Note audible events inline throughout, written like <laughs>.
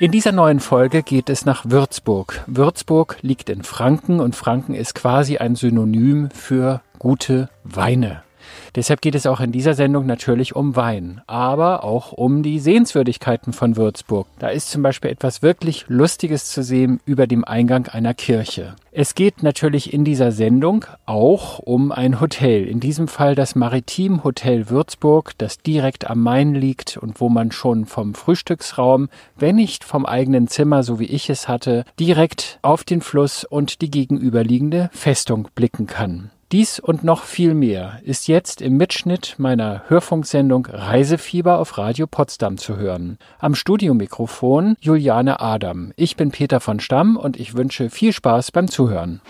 In dieser neuen Folge geht es nach Würzburg. Würzburg liegt in Franken und Franken ist quasi ein Synonym für gute Weine. Deshalb geht es auch in dieser Sendung natürlich um Wein, aber auch um die Sehenswürdigkeiten von Würzburg. Da ist zum Beispiel etwas wirklich Lustiges zu sehen über dem Eingang einer Kirche. Es geht natürlich in dieser Sendung auch um ein Hotel. In diesem Fall das Maritim Hotel Würzburg, das direkt am Main liegt und wo man schon vom Frühstücksraum, wenn nicht vom eigenen Zimmer, so wie ich es hatte, direkt auf den Fluss und die gegenüberliegende Festung blicken kann. Dies und noch viel mehr ist jetzt im Mitschnitt meiner Hörfunksendung Reisefieber auf Radio Potsdam zu hören. Am Studiomikrofon Juliane Adam. Ich bin Peter von Stamm und ich wünsche viel Spaß beim Zuhören.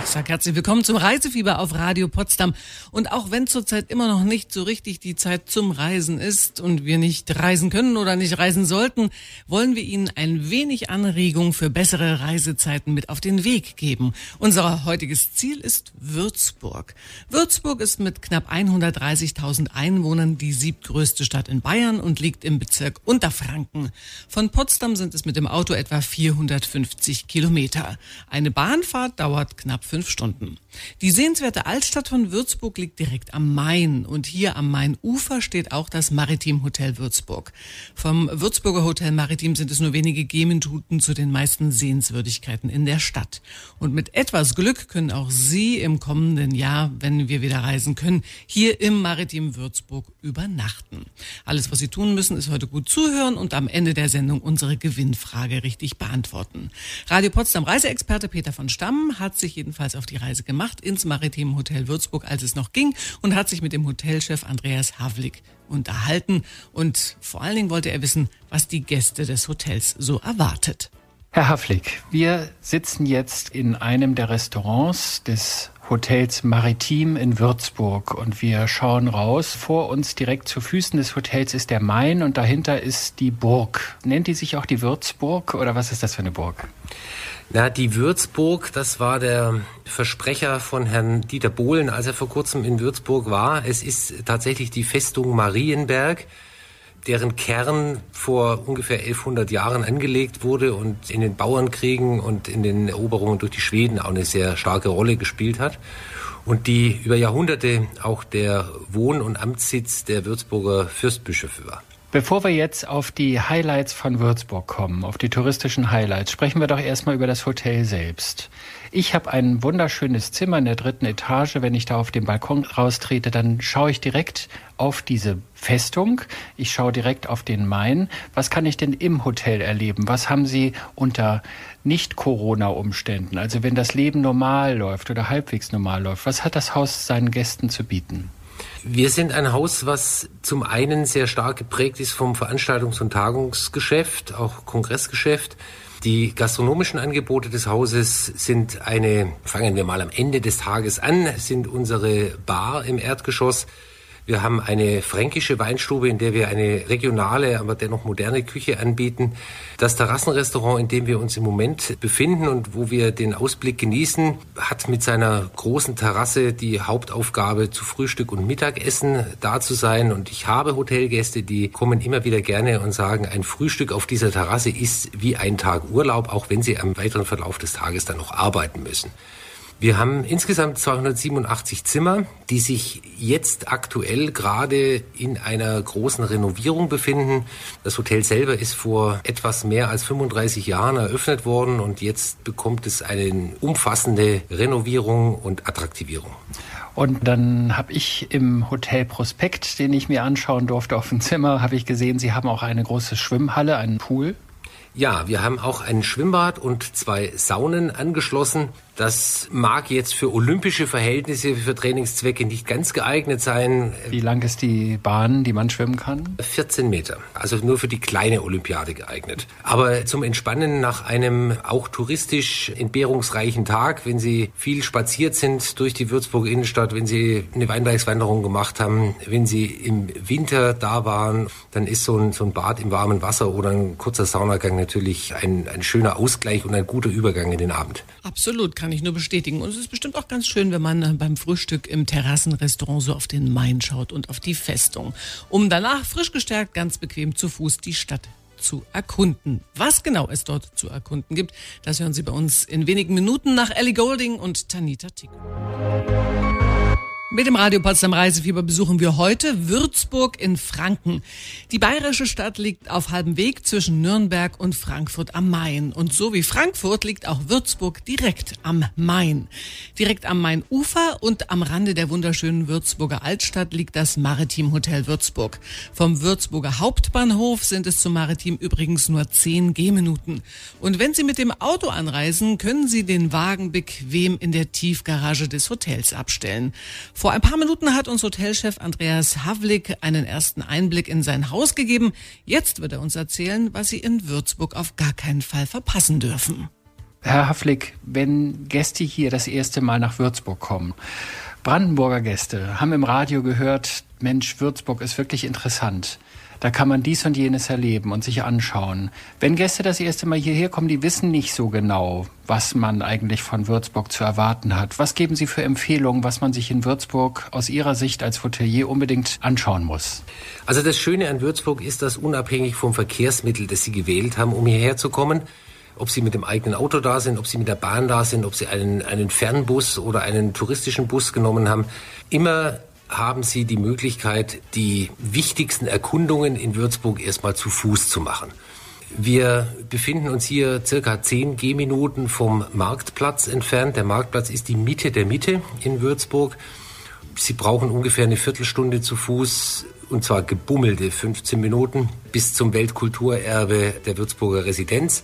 Ich sage herzlich willkommen zum Reisefieber auf Radio Potsdam. Und auch wenn zurzeit immer noch nicht so richtig die Zeit zum Reisen ist und wir nicht reisen können oder nicht reisen sollten, wollen wir Ihnen ein wenig Anregung für bessere Reisezeiten mit auf den Weg geben. Unser heutiges Ziel ist Würzburg. Würzburg ist mit knapp 130.000 Einwohnern die siebtgrößte Stadt in Bayern und liegt im Bezirk Unterfranken. Von Potsdam sind es mit dem Auto etwa 450 Kilometer. Eine Bahnfahrt dauert knapp knapp fünf Stunden. Die sehenswerte Altstadt von Würzburg liegt direkt am Main und hier am Mainufer steht auch das Maritim Hotel Würzburg. Vom Würzburger Hotel Maritim sind es nur wenige Gehminuten zu den meisten Sehenswürdigkeiten in der Stadt. Und mit etwas Glück können auch Sie im kommenden Jahr, wenn wir wieder reisen können, hier im Maritim Würzburg übernachten. Alles, was Sie tun müssen, ist heute gut zuhören und am Ende der Sendung unsere Gewinnfrage richtig beantworten. Radio Potsdam Reiseexperte Peter von Stamm hat sich jedenfalls jedenfalls auf die Reise gemacht ins Maritim Hotel Würzburg, als es noch ging, und hat sich mit dem Hotelchef Andreas Havlik unterhalten. Und vor allen Dingen wollte er wissen, was die Gäste des Hotels so erwartet. Herr Havlik, wir sitzen jetzt in einem der Restaurants des Hotels Maritim in Würzburg und wir schauen raus. Vor uns direkt zu Füßen des Hotels ist der Main und dahinter ist die Burg. Nennt die sich auch die Würzburg oder was ist das für eine Burg? Na, die Würzburg, das war der Versprecher von Herrn Dieter Bohlen, als er vor kurzem in Würzburg war. Es ist tatsächlich die Festung Marienberg, deren Kern vor ungefähr 1100 Jahren angelegt wurde und in den Bauernkriegen und in den Eroberungen durch die Schweden auch eine sehr starke Rolle gespielt hat und die über Jahrhunderte auch der Wohn- und Amtssitz der Würzburger Fürstbischöfe war. Bevor wir jetzt auf die Highlights von Würzburg kommen, auf die touristischen Highlights, sprechen wir doch erstmal über das Hotel selbst. Ich habe ein wunderschönes Zimmer in der dritten Etage. Wenn ich da auf den Balkon raustrete, dann schaue ich direkt auf diese Festung. Ich schaue direkt auf den Main. Was kann ich denn im Hotel erleben? Was haben Sie unter Nicht-Corona-Umständen? Also wenn das Leben normal läuft oder halbwegs normal läuft, was hat das Haus seinen Gästen zu bieten? Wir sind ein Haus, was zum einen sehr stark geprägt ist vom Veranstaltungs- und Tagungsgeschäft, auch Kongressgeschäft. Die gastronomischen Angebote des Hauses sind eine, fangen wir mal am Ende des Tages an, sind unsere Bar im Erdgeschoss wir haben eine fränkische Weinstube, in der wir eine regionale, aber dennoch moderne Küche anbieten. Das Terrassenrestaurant, in dem wir uns im Moment befinden und wo wir den Ausblick genießen, hat mit seiner großen Terrasse die Hauptaufgabe, zu Frühstück und Mittagessen da zu sein. Und ich habe Hotelgäste, die kommen immer wieder gerne und sagen, ein Frühstück auf dieser Terrasse ist wie ein Tag Urlaub, auch wenn sie am weiteren Verlauf des Tages dann noch arbeiten müssen. Wir haben insgesamt 287 Zimmer, die sich jetzt aktuell gerade in einer großen Renovierung befinden. Das Hotel selber ist vor etwas mehr als 35 Jahren eröffnet worden und jetzt bekommt es eine umfassende Renovierung und Attraktivierung. Und dann habe ich im Hotel Prospekt, den ich mir anschauen durfte auf dem Zimmer, habe ich gesehen, Sie haben auch eine große Schwimmhalle, einen Pool. Ja, wir haben auch ein Schwimmbad und zwei Saunen angeschlossen. Das mag jetzt für olympische Verhältnisse, für Trainingszwecke nicht ganz geeignet sein. Wie lang ist die Bahn, die man schwimmen kann? 14 Meter. Also nur für die kleine Olympiade geeignet. Aber zum Entspannen nach einem auch touristisch entbehrungsreichen Tag, wenn Sie viel spaziert sind durch die Würzburger Innenstadt, wenn Sie eine Weinbergswanderung gemacht haben, wenn Sie im Winter da waren, dann ist so ein, so ein Bad im warmen Wasser oder ein kurzer Saunagang natürlich ein, ein schöner Ausgleich und ein guter Übergang in den Abend. Absolut kann ich nur bestätigen. Und es ist bestimmt auch ganz schön, wenn man beim Frühstück im Terrassenrestaurant so auf den Main schaut und auf die Festung, um danach frisch gestärkt ganz bequem zu Fuß die Stadt zu erkunden. Was genau es dort zu erkunden gibt, das hören Sie bei uns in wenigen Minuten nach Ellie Golding und Tanita Tick. Mit dem Radio Potsdam Reisefieber besuchen wir heute Würzburg in Franken. Die bayerische Stadt liegt auf halbem Weg zwischen Nürnberg und Frankfurt am Main. Und so wie Frankfurt liegt auch Würzburg direkt am Main. Direkt am Mainufer und am Rande der wunderschönen Würzburger Altstadt liegt das Maritim Hotel Würzburg. Vom Würzburger Hauptbahnhof sind es zum Maritim übrigens nur zehn Gehminuten. Und wenn Sie mit dem Auto anreisen, können Sie den Wagen bequem in der Tiefgarage des Hotels abstellen. Vor ein paar Minuten hat uns Hotelchef Andreas Havlik einen ersten Einblick in sein Haus gegeben. Jetzt wird er uns erzählen, was Sie in Würzburg auf gar keinen Fall verpassen dürfen. Herr Havlik, wenn Gäste hier das erste Mal nach Würzburg kommen, Brandenburger Gäste haben im Radio gehört, Mensch, Würzburg ist wirklich interessant. Da kann man dies und jenes erleben und sich anschauen. Wenn Gäste das erste Mal hierher kommen, die wissen nicht so genau, was man eigentlich von Würzburg zu erwarten hat. Was geben Sie für Empfehlungen, was man sich in Würzburg aus Ihrer Sicht als Hotelier unbedingt anschauen muss? Also das Schöne an Würzburg ist, dass unabhängig vom Verkehrsmittel, das Sie gewählt haben, um hierher zu kommen, ob Sie mit dem eigenen Auto da sind, ob Sie mit der Bahn da sind, ob Sie einen, einen Fernbus oder einen touristischen Bus genommen haben, immer haben Sie die Möglichkeit, die wichtigsten Erkundungen in Würzburg erstmal zu Fuß zu machen. Wir befinden uns hier circa zehn Gehminuten vom Marktplatz entfernt. Der Marktplatz ist die Mitte der Mitte in Würzburg. Sie brauchen ungefähr eine Viertelstunde zu Fuß und zwar gebummelte 15 Minuten bis zum Weltkulturerbe der Würzburger Residenz.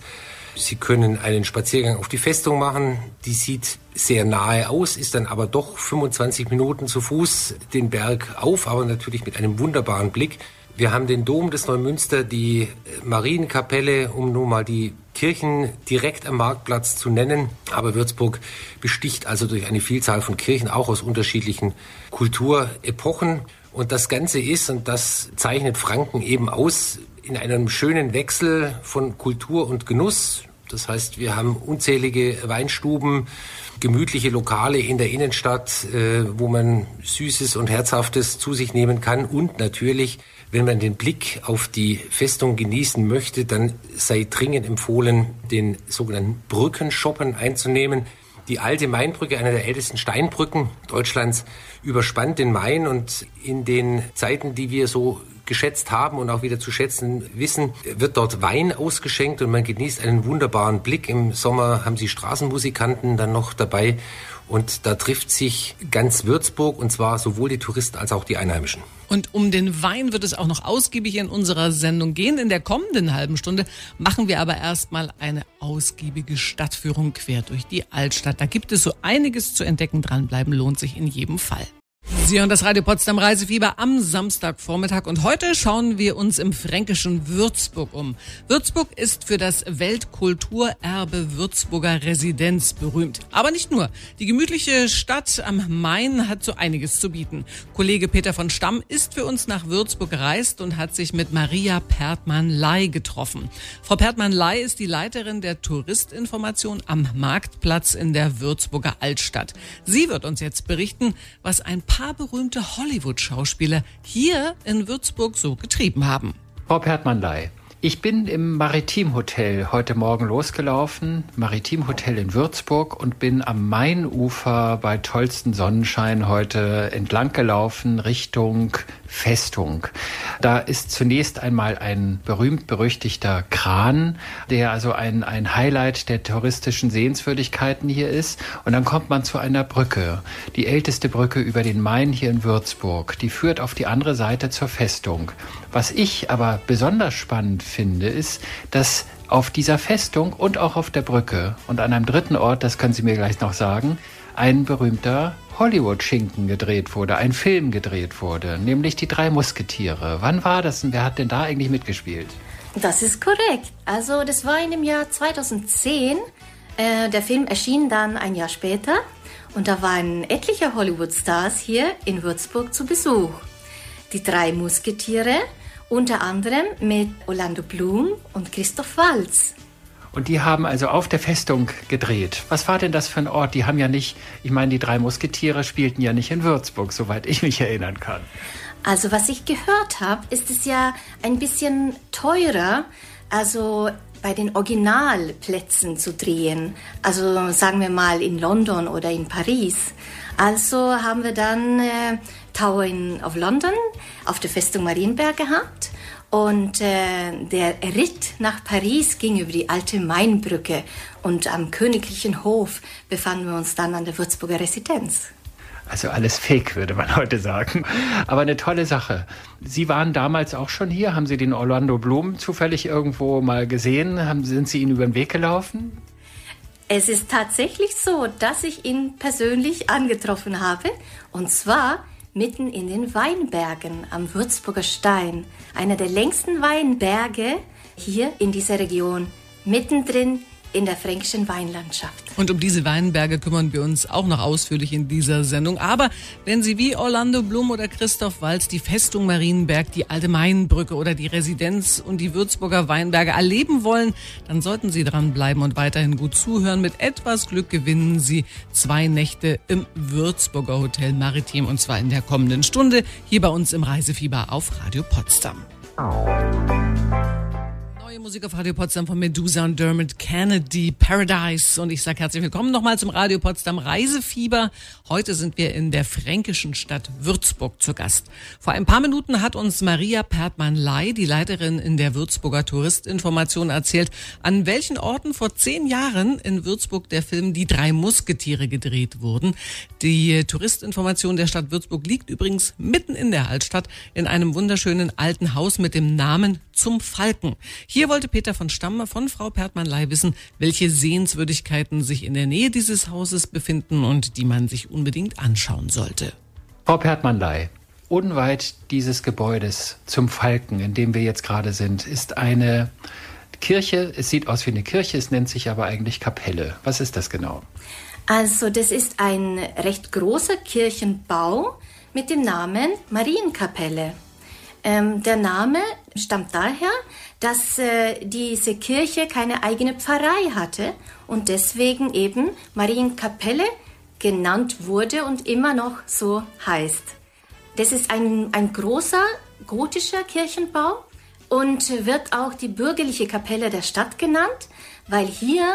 Sie können einen Spaziergang auf die Festung machen. Die sieht sehr nahe aus, ist dann aber doch 25 Minuten zu Fuß den Berg auf, aber natürlich mit einem wunderbaren Blick. Wir haben den Dom des Neumünster, die Marienkapelle, um nun mal die Kirchen direkt am Marktplatz zu nennen. Aber Würzburg besticht also durch eine Vielzahl von Kirchen, auch aus unterschiedlichen Kulturepochen. Und das Ganze ist, und das zeichnet Franken eben aus, in einem schönen Wechsel von Kultur und Genuss. Das heißt, wir haben unzählige Weinstuben, gemütliche Lokale in der Innenstadt, äh, wo man Süßes und Herzhaftes zu sich nehmen kann. Und natürlich, wenn man den Blick auf die Festung genießen möchte, dann sei dringend empfohlen, den sogenannten Brückenshoppen einzunehmen. Die alte Mainbrücke, eine der ältesten Steinbrücken Deutschlands, überspannt den Main und in den Zeiten, die wir so geschätzt haben und auch wieder zu schätzen wissen, wird dort Wein ausgeschenkt und man genießt einen wunderbaren Blick. Im Sommer haben sie Straßenmusikanten dann noch dabei und da trifft sich ganz Würzburg und zwar sowohl die Touristen als auch die Einheimischen. Und um den Wein wird es auch noch ausgiebig in unserer Sendung gehen. In der kommenden halben Stunde machen wir aber erstmal eine ausgiebige Stadtführung quer durch die Altstadt. Da gibt es so einiges zu entdecken. Dranbleiben lohnt sich in jedem Fall. Sie hören das Radio Potsdam Reisefieber am Samstagvormittag und heute schauen wir uns im fränkischen Würzburg um. Würzburg ist für das Weltkulturerbe Würzburger Residenz berühmt. Aber nicht nur. Die gemütliche Stadt am Main hat so einiges zu bieten. Kollege Peter von Stamm ist für uns nach Würzburg gereist und hat sich mit Maria Pertmann-Ley getroffen. Frau Pertmann-Ley ist die Leiterin der Touristinformation am Marktplatz in der Würzburger Altstadt. Sie wird uns jetzt berichten, was ein paar berühmte Hollywood-Schauspieler hier in Würzburg so getrieben haben. Frau Pertmann-Ley, ich bin im Maritimhotel heute Morgen losgelaufen, Maritimhotel in Würzburg und bin am Mainufer bei tollsten Sonnenschein heute entlang gelaufen Richtung Festung. Da ist zunächst einmal ein berühmt-berüchtigter Kran, der also ein, ein Highlight der touristischen Sehenswürdigkeiten hier ist. Und dann kommt man zu einer Brücke, die älteste Brücke über den Main hier in Würzburg. Die führt auf die andere Seite zur Festung. Was ich aber besonders spannend finde, ist, dass auf dieser Festung und auch auf der Brücke und an einem dritten Ort, das können Sie mir gleich noch sagen, ein berühmter Hollywood-Schinken gedreht wurde, ein Film gedreht wurde, nämlich Die drei Musketiere. Wann war das und wer hat denn da eigentlich mitgespielt? Das ist korrekt. Also das war in dem Jahr 2010. Äh, der Film erschien dann ein Jahr später und da waren etliche Hollywood-Stars hier in Würzburg zu Besuch. Die drei Musketiere, unter anderem mit Orlando Bloom und Christoph Waltz. Und die haben also auf der Festung gedreht. Was war denn das für ein Ort? Die haben ja nicht, ich meine, die drei Musketiere spielten ja nicht in Würzburg, soweit ich mich erinnern kann. Also was ich gehört habe, ist es ja ein bisschen teurer, also bei den Originalplätzen zu drehen. Also sagen wir mal in London oder in Paris. Also haben wir dann äh, Tower in, of London auf der Festung Marienberg gehabt. Und äh, der Ritt nach Paris ging über die alte Mainbrücke und am königlichen Hof befanden wir uns dann an der Würzburger Residenz. Also alles fake, würde man heute sagen. Aber eine tolle Sache. Sie waren damals auch schon hier. Haben Sie den Orlando Bloom zufällig irgendwo mal gesehen? Haben, sind Sie ihn über den Weg gelaufen? Es ist tatsächlich so, dass ich ihn persönlich angetroffen habe. Und zwar mitten in den Weinbergen am Würzburger Stein. Einer der längsten Weinberge hier in dieser Region. Mittendrin in der fränkischen Weinlandschaft. Und um diese Weinberge kümmern wir uns auch noch ausführlich in dieser Sendung. Aber wenn Sie wie Orlando Blum oder Christoph Walz die Festung Marienberg, die Alte Mainbrücke oder die Residenz und die Würzburger Weinberge erleben wollen, dann sollten Sie dranbleiben und weiterhin gut zuhören. Mit etwas Glück gewinnen Sie zwei Nächte im Würzburger Hotel Maritim und zwar in der kommenden Stunde hier bei uns im Reisefieber auf Radio Potsdam. Musik auf Radio Potsdam von Medusa und Dermot Kennedy, Paradise. Und ich sage herzlich willkommen nochmal zum Radio Potsdam Reisefieber. Heute sind wir in der fränkischen Stadt Würzburg zu Gast. Vor ein paar Minuten hat uns Maria Pertmann-Ley, die Leiterin in der Würzburger Touristinformation, erzählt, an welchen Orten vor zehn Jahren in Würzburg der Film Die drei Musketiere gedreht wurden. Die Touristinformation der Stadt Würzburg liegt übrigens mitten in der Altstadt in einem wunderschönen alten Haus mit dem Namen Zum Falken. Hier wollte Peter von Stammer von Frau Pertmann-Ley wissen, welche Sehenswürdigkeiten sich in der Nähe dieses Hauses befinden und die man sich unbedingt anschauen sollte. Frau Pertmann-Ley, unweit dieses Gebäudes zum Falken, in dem wir jetzt gerade sind, ist eine Kirche. Es sieht aus wie eine Kirche, es nennt sich aber eigentlich Kapelle. Was ist das genau? Also das ist ein recht großer Kirchenbau mit dem Namen Marienkapelle. Ähm, der Name stammt daher, dass äh, diese Kirche keine eigene Pfarrei hatte und deswegen eben Marienkapelle genannt wurde und immer noch so heißt. Das ist ein, ein großer gotischer Kirchenbau und wird auch die bürgerliche Kapelle der Stadt genannt, weil hier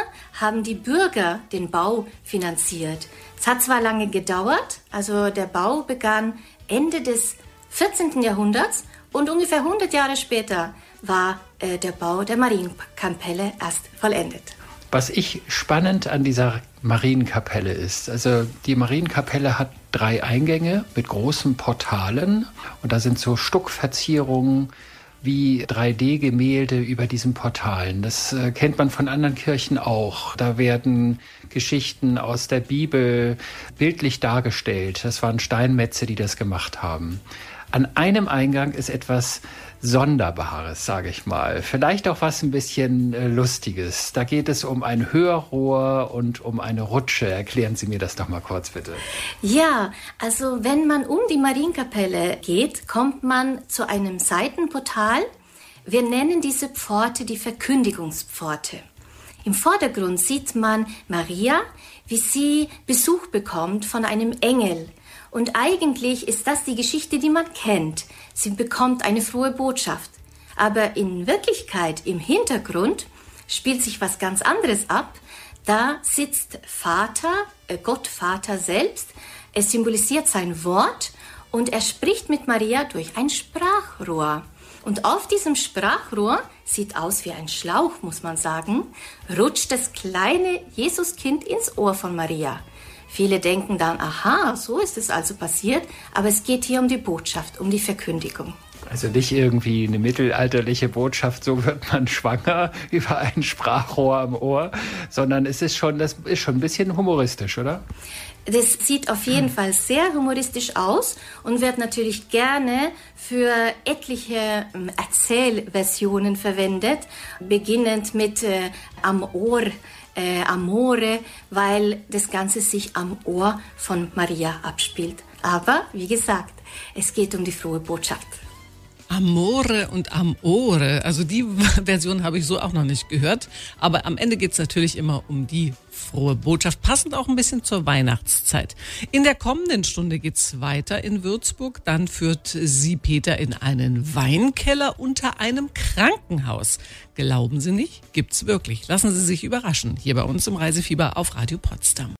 haben die Bürger den Bau finanziert. Es hat zwar lange gedauert, also der Bau begann Ende des 14. Jahrhunderts und ungefähr 100 Jahre später war äh, der Bau der Marienkapelle erst vollendet. Was ich spannend an dieser Marienkapelle ist, also die Marienkapelle hat drei Eingänge mit großen Portalen und da sind so Stuckverzierungen wie 3D-Gemälde über diesen Portalen. Das äh, kennt man von anderen Kirchen auch. Da werden Geschichten aus der Bibel bildlich dargestellt. Das waren Steinmetze, die das gemacht haben. An einem Eingang ist etwas Sonderbares, sage ich mal. Vielleicht auch was ein bisschen äh, Lustiges. Da geht es um ein Hörrohr und um eine Rutsche. Erklären Sie mir das doch mal kurz, bitte. Ja, also wenn man um die Marienkapelle geht, kommt man zu einem Seitenportal. Wir nennen diese Pforte die Verkündigungspforte. Im Vordergrund sieht man Maria, wie sie Besuch bekommt von einem Engel und eigentlich ist das die Geschichte, die man kennt. Sie bekommt eine frohe Botschaft. Aber in Wirklichkeit, im Hintergrund, spielt sich was ganz anderes ab. Da sitzt Vater, äh Gott Vater selbst. Es symbolisiert sein Wort und er spricht mit Maria durch ein Sprachrohr. Und auf diesem Sprachrohr, sieht aus wie ein Schlauch, muss man sagen, rutscht das kleine Jesuskind ins Ohr von Maria. Viele denken dann, aha, so ist es also passiert, aber es geht hier um die Botschaft, um die Verkündigung. Also nicht irgendwie eine mittelalterliche Botschaft, so wird man <laughs> schwanger über ein Sprachrohr am Ohr, sondern es ist schon, das ist schon ein bisschen humoristisch, oder? Das sieht auf jeden Fall sehr humoristisch aus und wird natürlich gerne für etliche ähm, Erzählversionen verwendet, beginnend mit äh, am Ohr äh, Amore, weil das Ganze sich am Ohr von Maria abspielt. Aber wie gesagt, es geht um die frohe Botschaft. Amore und Amore. Also die <laughs> Version habe ich so auch noch nicht gehört. Aber am Ende geht es natürlich immer um die frohe Botschaft, passend auch ein bisschen zur Weihnachtszeit. In der kommenden Stunde geht's weiter in Würzburg. Dann führt sie Peter in einen Weinkeller unter einem Krankenhaus. Glauben Sie nicht? Gibt's wirklich. Lassen Sie sich überraschen. Hier bei uns im Reisefieber auf Radio Potsdam.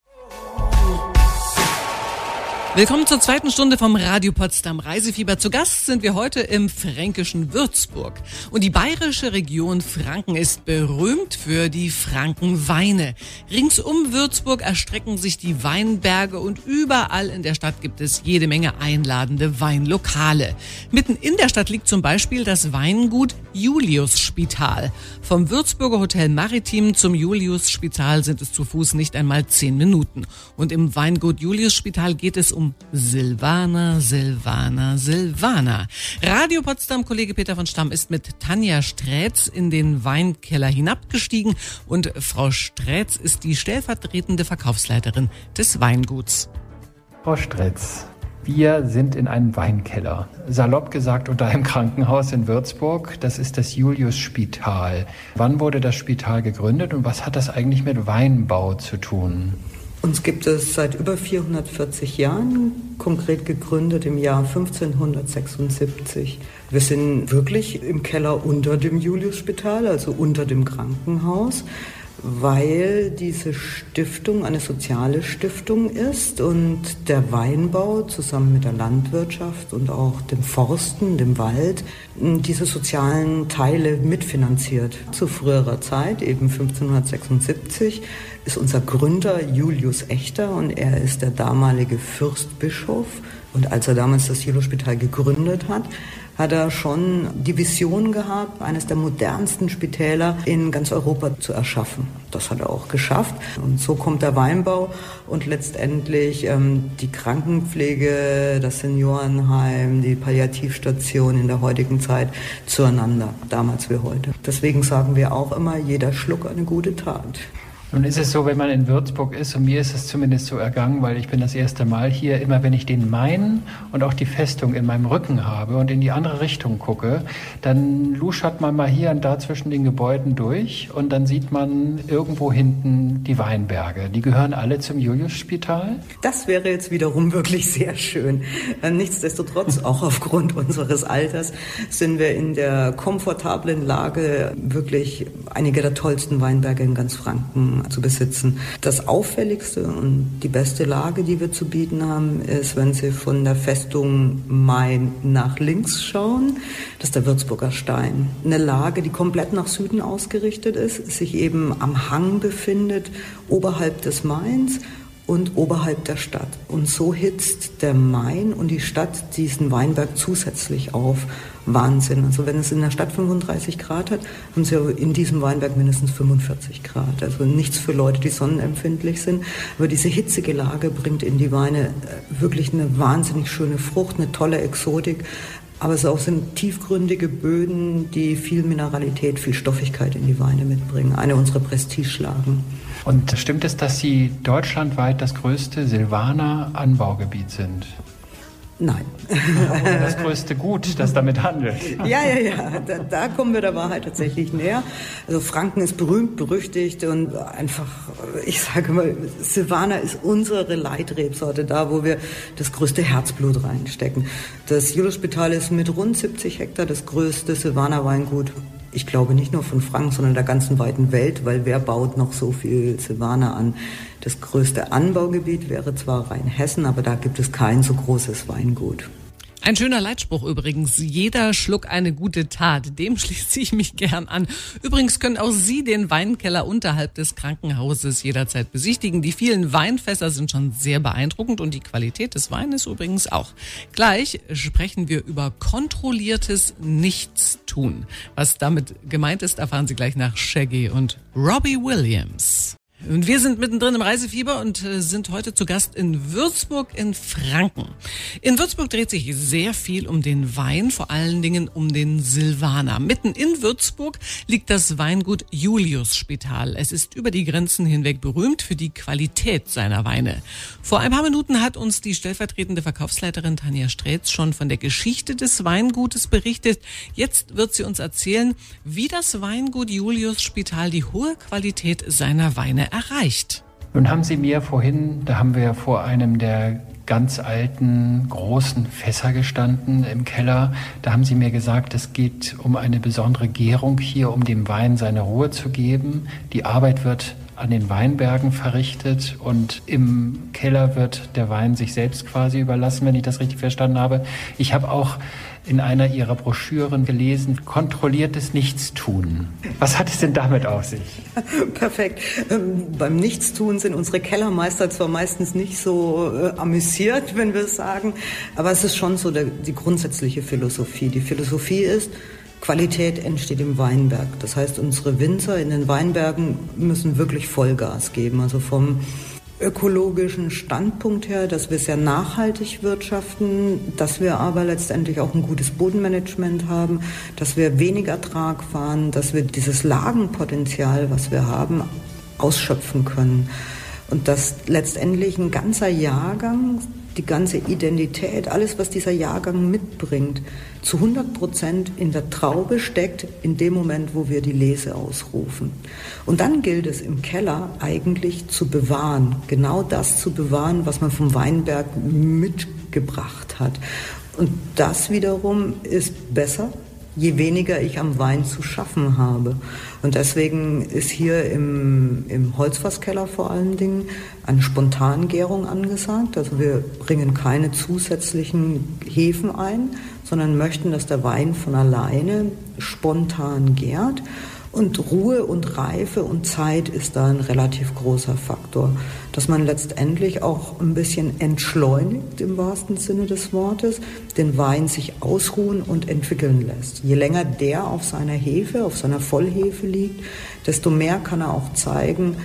Willkommen zur zweiten Stunde vom Radio Potsdam Reisefieber. Zu Gast sind wir heute im fränkischen Würzburg. Und die bayerische Region Franken ist berühmt für die Frankenweine. Rings um Würzburg erstrecken sich die Weinberge und überall in der Stadt gibt es jede Menge einladende Weinlokale. Mitten in der Stadt liegt zum Beispiel das Weingut Julius Spital. Vom Würzburger Hotel Maritim zum Julius Spital sind es zu Fuß nicht einmal zehn Minuten. Und im Weingut Julius Spital geht es um Silvana, Silvana, Silvana. Radio Potsdam Kollege Peter von Stamm ist mit Tanja Strätz in den Weinkeller hinabgestiegen und Frau Strätz ist die stellvertretende Verkaufsleiterin des Weinguts. Frau Strätz, wir sind in einem Weinkeller. Salopp gesagt unter einem Krankenhaus in Würzburg. Das ist das Julius-Spital. Wann wurde das Spital gegründet und was hat das eigentlich mit Weinbau zu tun? Uns gibt es seit über 440 Jahren, konkret gegründet im Jahr 1576. Wir sind wirklich im Keller unter dem Juliusspital, also unter dem Krankenhaus weil diese Stiftung eine soziale Stiftung ist und der Weinbau zusammen mit der Landwirtschaft und auch dem Forsten, dem Wald, diese sozialen Teile mitfinanziert. Zu früherer Zeit, eben 1576, ist unser Gründer Julius Echter und er ist der damalige Fürstbischof. Und als er damals das Julius-Spital gegründet hat, hat er schon die Vision gehabt, eines der modernsten Spitäler in ganz Europa zu erschaffen. Das hat er auch geschafft. Und so kommt der Weinbau und letztendlich ähm, die Krankenpflege, das Seniorenheim, die Palliativstation in der heutigen Zeit zueinander, damals wie heute. Deswegen sagen wir auch immer, jeder Schluck eine gute Tat. Nun ist es so, wenn man in Würzburg ist, und mir ist es zumindest so ergangen, weil ich bin das erste Mal hier, immer wenn ich den Main und auch die Festung in meinem Rücken habe und in die andere Richtung gucke, dann luschert man mal hier und da zwischen den Gebäuden durch und dann sieht man irgendwo hinten die Weinberge. Die gehören alle zum Julius-Spital? Das wäre jetzt wiederum wirklich sehr schön. Äh, nichtsdestotrotz, auch aufgrund unseres Alters, sind wir in der komfortablen Lage, wirklich einige der tollsten Weinberge in ganz Franken zu besitzen. Das auffälligste und die beste Lage, die wir zu bieten haben, ist, wenn Sie von der Festung Main nach links schauen. Das ist der Würzburger Stein. Eine Lage, die komplett nach Süden ausgerichtet ist, sich eben am Hang befindet, oberhalb des Mains und oberhalb der Stadt. Und so hitzt der Main und die Stadt diesen Weinberg zusätzlich auf. Wahnsinn. Also wenn es in der Stadt 35 Grad hat, haben sie in diesem Weinberg mindestens 45 Grad. Also nichts für Leute, die sonnenempfindlich sind. Aber diese hitzige Lage bringt in die Weine äh, wirklich eine wahnsinnig schöne Frucht, eine tolle Exotik. Aber es auch sind tiefgründige Böden, die viel Mineralität, viel Stoffigkeit in die Weine mitbringen. Eine unserer Prestigeschlagen. Und stimmt es, dass Sie deutschlandweit das größte Silvaner-Anbaugebiet sind? Nein. Das größte Gut, das damit handelt. Ja, ja, ja. Da, da, kommen wir der Wahrheit tatsächlich näher. Also Franken ist berühmt, berüchtigt und einfach, ich sage mal, Silvaner ist unsere Leitrebsorte, da wo wir das größte Herzblut reinstecken. Das Julius-Spital ist mit rund 70 Hektar das größte Silvaner Weingut ich glaube nicht nur von Frank, sondern der ganzen weiten Welt, weil wer baut noch so viel Silvaner an? Das größte Anbaugebiet wäre zwar Rheinhessen, aber da gibt es kein so großes Weingut. Ein schöner Leitspruch übrigens. Jeder Schluck eine gute Tat. Dem <laughs> schließe ich mich gern an. Übrigens können auch Sie den Weinkeller unterhalb des Krankenhauses jederzeit besichtigen. Die vielen Weinfässer sind schon sehr beeindruckend und die Qualität des Weines übrigens auch. Gleich sprechen wir über kontrolliertes Nichtstun. Was damit gemeint ist, erfahren Sie gleich nach Shaggy und Robbie Williams. Und wir sind mittendrin im Reisefieber und äh, sind heute zu Gast in Würzburg in Franken. In Würzburg dreht sich sehr viel um den Wein, vor allen Dingen um den Silvaner. Mitten in Würzburg liegt das Weingut Julius Spital. Es ist über die Grenzen hinweg berühmt für die Qualität seiner Weine. Vor ein paar Minuten hat uns die stellvertretende Verkaufsleiterin Tanja Strätz schon von der Geschichte des Weingutes berichtet. Jetzt wird sie uns erzählen, wie das Weingut Julius Spital die hohe Qualität seiner Weine erreicht. Nun haben Sie mir vorhin, da haben wir vor einem der ganz alten, großen Fässer gestanden im Keller. Da haben Sie mir gesagt, es geht um eine besondere Gärung hier, um dem Wein seine Ruhe zu geben. Die Arbeit wird an den Weinbergen verrichtet und im Keller wird der Wein sich selbst quasi überlassen, wenn ich das richtig verstanden habe. Ich habe auch in einer ihrer Broschüren gelesen, kontrolliertes Nichtstun. Was hat es denn damit auf sich? <laughs> Perfekt. Ähm, beim Nichtstun sind unsere Kellermeister zwar meistens nicht so äh, amüsiert, wenn wir es sagen, aber es ist schon so der, die grundsätzliche Philosophie. Die Philosophie ist, Qualität entsteht im Weinberg. Das heißt, unsere Winzer in den Weinbergen müssen wirklich Vollgas geben. Also vom ökologischen Standpunkt her, dass wir sehr nachhaltig wirtschaften, dass wir aber letztendlich auch ein gutes Bodenmanagement haben, dass wir weniger Ertrag fahren, dass wir dieses Lagenpotenzial, was wir haben, ausschöpfen können. Und dass letztendlich ein ganzer Jahrgang die ganze Identität, alles, was dieser Jahrgang mitbringt, zu 100 Prozent in der Traube steckt, in dem Moment, wo wir die Lese ausrufen. Und dann gilt es im Keller eigentlich zu bewahren, genau das zu bewahren, was man vom Weinberg mitgebracht hat. Und das wiederum ist besser, je weniger ich am Wein zu schaffen habe. Und deswegen ist hier im, im Holzfasskeller vor allen Dingen eine Spontangärung angesagt. Also wir bringen keine zusätzlichen Hefen ein, sondern möchten, dass der Wein von alleine spontan gärt. Und Ruhe und Reife und Zeit ist da ein relativ großer Faktor. Dass man letztendlich auch ein bisschen entschleunigt im wahrsten Sinne des Wortes, den Wein sich ausruhen und entwickeln lässt. Je länger der auf seiner Hefe, auf seiner Vollhefe liegt, desto mehr kann er auch zeigen,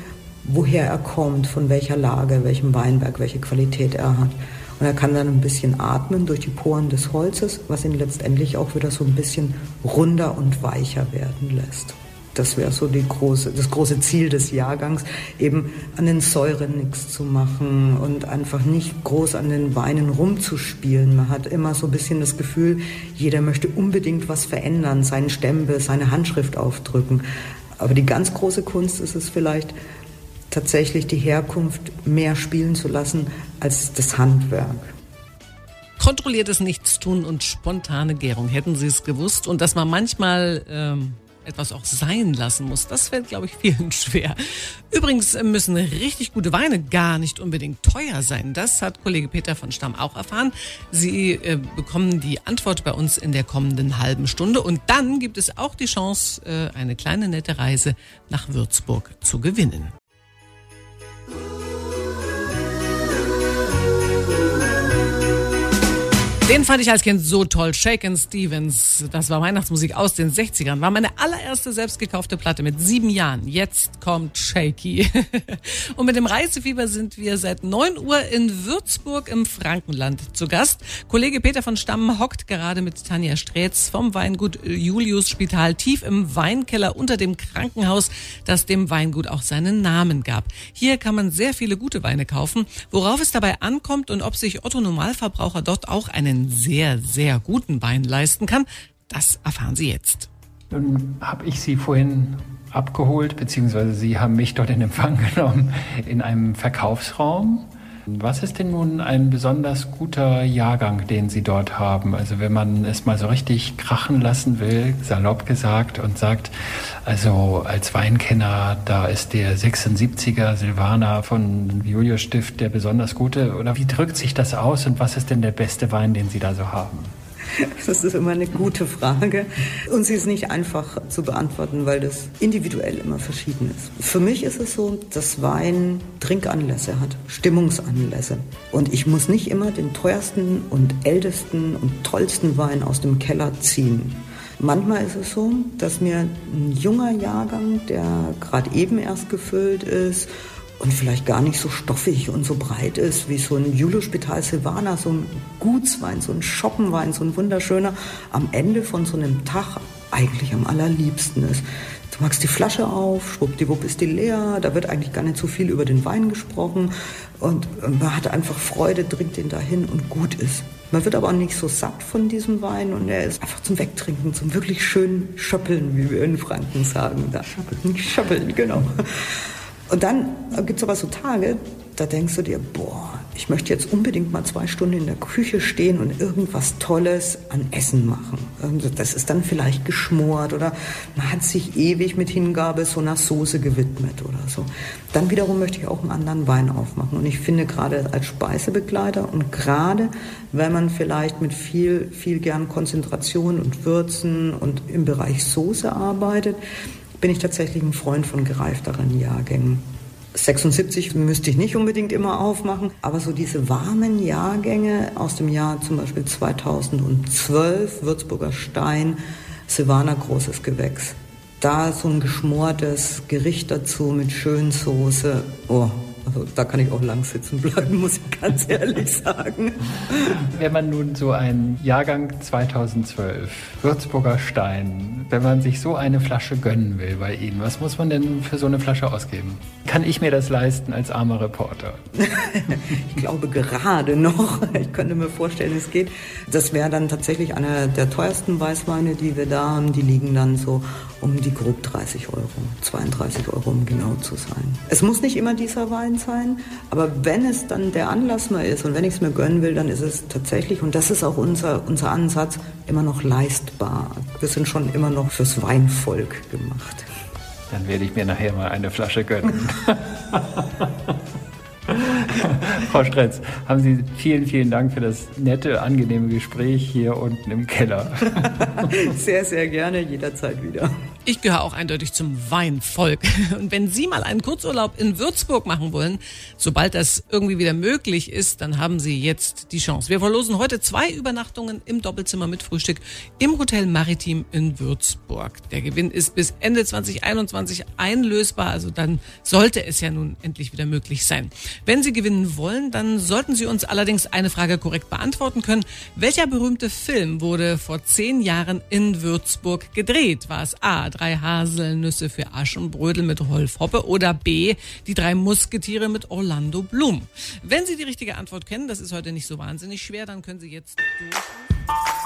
woher er kommt, von welcher Lage, welchem Weinberg, welche Qualität er hat. Und er kann dann ein bisschen atmen durch die Poren des Holzes, was ihn letztendlich auch wieder so ein bisschen runder und weicher werden lässt. Das wäre so die große, das große Ziel des Jahrgangs, eben an den Säuren nichts zu machen und einfach nicht groß an den Weinen rumzuspielen. Man hat immer so ein bisschen das Gefühl, jeder möchte unbedingt was verändern, seinen Stempel, seine Handschrift aufdrücken. Aber die ganz große Kunst ist es vielleicht, tatsächlich die Herkunft mehr spielen zu lassen als das Handwerk. Kontrolliertes Nichtstun und spontane Gärung, hätten Sie es gewusst. Und dass man manchmal ähm, etwas auch sein lassen muss. Das fällt, glaube ich, vielen <laughs> schwer. Übrigens müssen richtig gute Weine gar nicht unbedingt teuer sein. Das hat Kollege Peter von Stamm auch erfahren. Sie äh, bekommen die Antwort bei uns in der kommenden halben Stunde. Und dann gibt es auch die Chance, äh, eine kleine nette Reise nach Würzburg zu gewinnen. Den fand ich als Kind so toll. Shaken Stevens, das war Weihnachtsmusik aus den 60ern. War meine allererste selbst gekaufte Platte mit sieben Jahren. Jetzt kommt Shaky. <laughs> Und mit dem Reisefieber sind wir seit 9 Uhr in Würzburg im Frankenland zu Gast. Kollege Peter von Stamm hockt gerade mit Tanja Strätz vom Weingut Julius Spital tief im Weinkeller unter dem Krankenhaus, das dem Weingut auch seinen Namen gab. Hier kann man sehr viele gute Weine kaufen. Worauf es dabei ankommt und ob sich Otto Normalverbraucher dort auch einen einen sehr, sehr guten Wein leisten kann, das erfahren Sie jetzt. Nun habe ich Sie vorhin abgeholt, beziehungsweise Sie haben mich dort in Empfang <laughs> genommen in einem Verkaufsraum. Was ist denn nun ein besonders guter Jahrgang, den Sie dort haben? Also wenn man es mal so richtig krachen lassen will, salopp gesagt, und sagt, also als Weinkenner, da ist der 76er Silvaner von Julius Stift der besonders gute. Oder wie drückt sich das aus und was ist denn der beste Wein, den Sie da so haben? <laughs> Das ist immer eine gute Frage und sie ist nicht einfach zu beantworten, weil das individuell immer verschieden ist. Für mich ist es so, dass Wein Trinkanlässe hat, Stimmungsanlässe. Und ich muss nicht immer den teuersten und ältesten und tollsten Wein aus dem Keller ziehen. Manchmal ist es so, dass mir ein junger Jahrgang, der gerade eben erst gefüllt ist und vielleicht gar nicht so stoffig und so breit ist wie so ein Julio Spital Silvana, so ein Gutswein, so ein Schoppenwein, so ein wunderschöner, am Ende von so einem Tag eigentlich am allerliebsten ist. Du machst die Flasche auf, schwuppdiwupp ist die leer, da wird eigentlich gar nicht so viel über den Wein gesprochen und man hat einfach Freude, trinkt den dahin und gut ist. Man wird aber auch nicht so satt von diesem Wein und er ist einfach zum Wegtrinken, zum wirklich schönen Schöppeln, wie wir in Franken sagen. Da schöppeln, schöppeln, genau. Und dann gibt es aber so Tage, da denkst du dir, boah, ich möchte jetzt unbedingt mal zwei Stunden in der Küche stehen und irgendwas Tolles an Essen machen. Das ist dann vielleicht geschmort oder man hat sich ewig mit Hingabe so einer Soße gewidmet oder so. Dann wiederum möchte ich auch einen anderen Wein aufmachen. Und ich finde gerade als Speisebegleiter und gerade wenn man vielleicht mit viel, viel gern Konzentration und Würzen und im Bereich Soße arbeitet, bin ich tatsächlich ein Freund von gereifteren Jahrgängen. 76 müsste ich nicht unbedingt immer aufmachen, aber so diese warmen Jahrgänge aus dem Jahr zum Beispiel 2012, Würzburger Stein, Silvaner großes Gewächs. Da so ein geschmortes Gericht dazu mit Schönsoße. Oh, also da kann ich auch lang sitzen bleiben, muss ich ganz ehrlich sagen. Wenn man nun so einen Jahrgang 2012, Würzburger Stein, wenn man sich so eine Flasche gönnen will bei Ihnen, was muss man denn für so eine Flasche ausgeben? Kann ich mir das leisten als armer Reporter? <laughs> ich glaube gerade noch. Ich könnte mir vorstellen, es geht. Das wäre dann tatsächlich einer der teuersten Weißweine, die wir da haben. Die liegen dann so um die grob 30 Euro, 32 Euro, um genau zu sein. Es muss nicht immer dieser Wein sein, aber wenn es dann der Anlass mal ist und wenn ich es mir gönnen will, dann ist es tatsächlich, und das ist auch unser, unser Ansatz, immer noch leistbar. Wir sind schon immer noch fürs Weinvolk gemacht. Dann werde ich mir nachher mal eine Flasche gönnen. <laughs> Frau Stretz, haben Sie vielen, vielen Dank für das nette, angenehme Gespräch hier unten im Keller. <laughs> sehr, sehr gerne, jederzeit wieder. Ich gehöre auch eindeutig zum Weinvolk. Und wenn Sie mal einen Kurzurlaub in Würzburg machen wollen, sobald das irgendwie wieder möglich ist, dann haben Sie jetzt die Chance. Wir verlosen heute zwei Übernachtungen im Doppelzimmer mit Frühstück im Hotel Maritim in Würzburg. Der Gewinn ist bis Ende 2021 einlösbar, also dann sollte es ja nun endlich wieder möglich sein. Wenn Sie gewinnen wollen, dann sollten Sie uns allerdings eine Frage korrekt beantworten können. Welcher berühmte Film wurde vor zehn Jahren in Würzburg gedreht? War es A drei Haselnüsse für Aschenbrödel mit Rolf Hoppe oder B, die drei Musketiere mit Orlando Bloom. Wenn Sie die richtige Antwort kennen, das ist heute nicht so wahnsinnig schwer, dann können Sie jetzt durch.